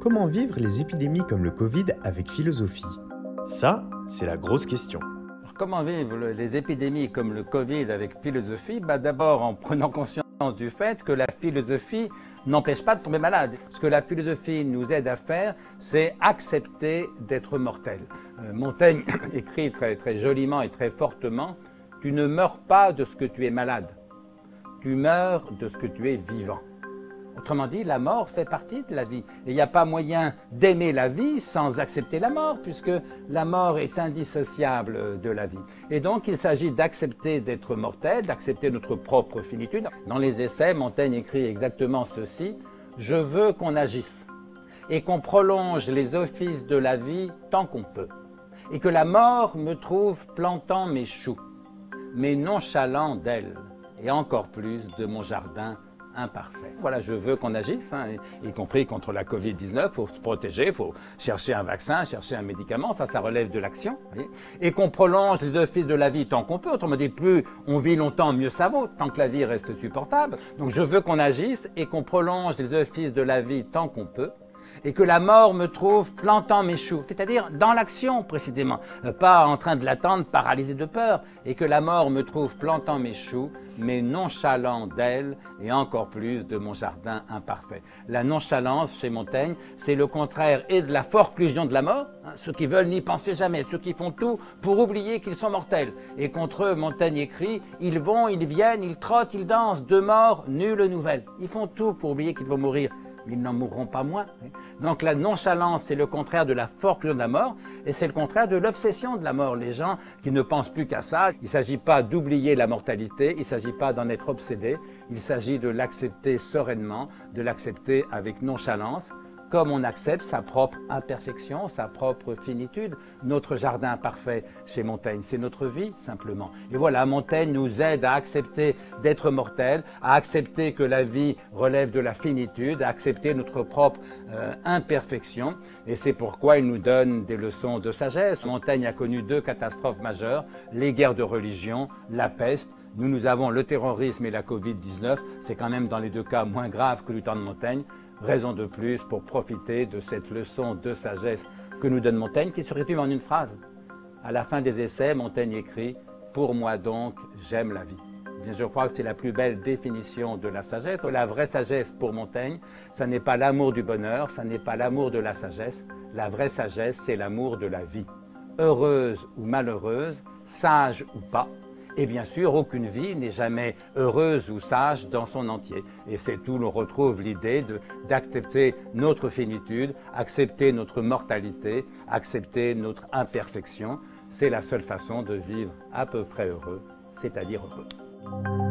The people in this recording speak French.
Comment vivre les épidémies comme le Covid avec philosophie? Ça, c'est la grosse question. comment vivre les épidémies comme le Covid avec philosophie? Bah, D'abord en prenant conscience du fait que la philosophie n'empêche pas de tomber malade. Ce que la philosophie nous aide à faire, c'est accepter d'être mortel. Euh, Montaigne écrit très, très joliment et très fortement, Tu ne meurs pas de ce que tu es malade, tu meurs de ce que tu es vivant. Autrement dit, la mort fait partie de la vie. Il n'y a pas moyen d'aimer la vie sans accepter la mort, puisque la mort est indissociable de la vie. Et donc, il s'agit d'accepter d'être mortel, d'accepter notre propre finitude. Dans les essais, Montaigne écrit exactement ceci. Je veux qu'on agisse et qu'on prolonge les offices de la vie tant qu'on peut. Et que la mort me trouve plantant mes choux, mais nonchalant d'elle, et encore plus de mon jardin Voilà, je veux qu'on agisse, hein, y, compris contre la Covid-19. Il faut se protéger, il faut chercher un vaccin, chercher un médicament. Ça, ça relève de l'action. Et qu'on prolonge les offices de la vie tant qu'on peut. Autrement dit, plus on vit longtemps, mieux ça vaut, tant que la vie reste supportable. Donc je veux qu'on agisse et qu'on prolonge les offices de la vie tant qu'on peut et que la mort me trouve plantant mes choux, c'est-à-dire dans l'action précisément, euh, pas en train de l'attendre paralysé de peur, et que la mort me trouve plantant mes choux, mais nonchalant d'elle et encore plus de mon jardin imparfait. La nonchalance chez Montaigne, c'est le contraire et de la forclusion de la mort, hein, ceux qui veulent n'y penser jamais, ceux qui font tout pour oublier qu'ils sont mortels. Et contre eux, Montaigne écrit, ils vont, ils viennent, ils trottent, ils dansent, de mort, nulle nouvelle. Ils font tout pour oublier qu'ils vont mourir ils n'en mourront pas moins. Donc la nonchalance, c'est le contraire de la forclusion de la mort, et c'est le contraire de l'obsession de la mort. Les gens qui ne pensent plus qu'à ça, il ne s'agit pas d'oublier la mortalité, il ne s'agit pas d'en être obsédé, il s'agit de l'accepter sereinement, de l'accepter avec nonchalance comme on accepte sa propre imperfection, sa propre finitude. Notre jardin parfait chez Montaigne, c'est notre vie simplement. Et voilà, Montaigne nous aide à accepter d'être mortel, à accepter que la vie relève de la finitude, à accepter notre propre euh, imperfection. Et c'est pourquoi il nous donne des leçons de sagesse. Montaigne a connu deux catastrophes majeures, les guerres de religion, la peste nous, nous avons le terrorisme et la Covid-19. C'est quand même dans les deux cas moins grave que le temps de Montaigne. Raison de plus pour profiter de cette leçon de sagesse que nous donne Montaigne, qui se résume en une phrase. À la fin des essais, Montaigne écrit Pour moi donc, j'aime la vie. Bien, je crois que c'est la plus belle définition de la sagesse. La vraie sagesse pour Montaigne, ça n'est pas l'amour du bonheur, ça n'est pas l'amour de la sagesse. La vraie sagesse, c'est l'amour de la vie. Heureuse ou malheureuse, sage ou pas, et bien sûr, aucune vie n'est jamais heureuse ou sage dans son entier. Et c'est où l'on retrouve l'idée d'accepter notre finitude, accepter notre mortalité, accepter notre imperfection. C'est la seule façon de vivre à peu près heureux, c'est-à-dire heureux.